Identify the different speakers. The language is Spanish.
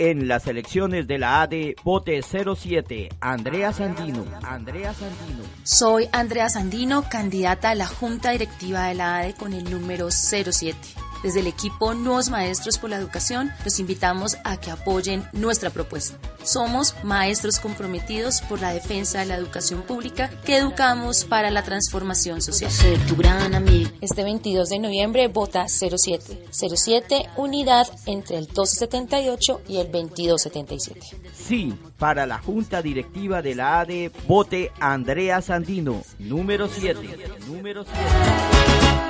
Speaker 1: En las elecciones de la ADE, vote 07, Andrea Sandino. Andrea Sandino.
Speaker 2: Soy Andrea Sandino, candidata a la Junta Directiva de la ADE con el número 07. Desde el equipo Nuevos Maestros por la Educación los invitamos a que apoyen nuestra propuesta. Somos maestros comprometidos por la defensa de la educación pública que educamos para la transformación social. tu gran amigo. Este 22 de noviembre vota 07. 07 unidad entre el 1278 y el 2277.
Speaker 1: Sí, para la Junta Directiva de la ADE, vote Andrea Sandino, número 7. Número 7.